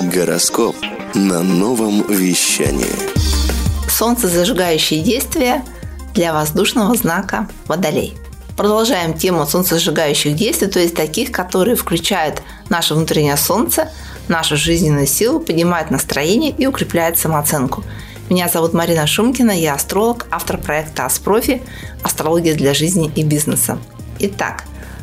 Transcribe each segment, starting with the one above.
Гороскоп на новом вещании. Солнцезажигающие действия для воздушного знака Водолей. Продолжаем тему солнцезажигающих действий, то есть таких, которые включают наше внутреннее солнце, нашу жизненную силу, поднимают настроение и укрепляют самооценку. Меня зовут Марина Шумкина, я астролог, автор проекта Аспрофи «Астрология для жизни и бизнеса». Итак,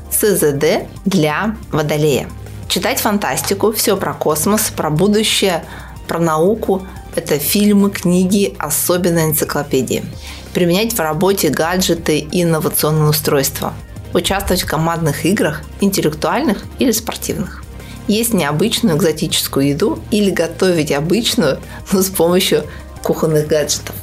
СЗД для Водолея. Читать фантастику, все про космос, про будущее, про науку – это фильмы, книги, особенно энциклопедии. Применять в работе гаджеты и инновационные устройства. Участвовать в командных играх, интеллектуальных или спортивных. Есть необычную экзотическую еду или готовить обычную, но с помощью кухонных гаджетов.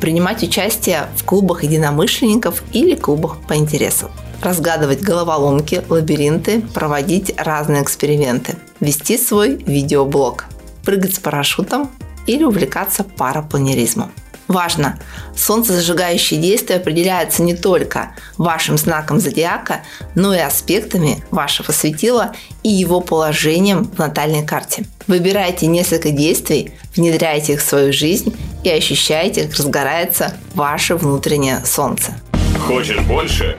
Принимать участие в клубах единомышленников или клубах по интересам. Разгадывать головоломки, лабиринты, проводить разные эксперименты. Вести свой видеоблог. Прыгать с парашютом или увлекаться парапланеризмом. Важно! Солнцезажигающие действия определяются не только вашим знаком зодиака, но и аспектами вашего светила и его положением в натальной карте. Выбирайте несколько действий, внедряйте их в свою жизнь и ощущайте, как разгорается ваше внутреннее солнце. Хочешь больше?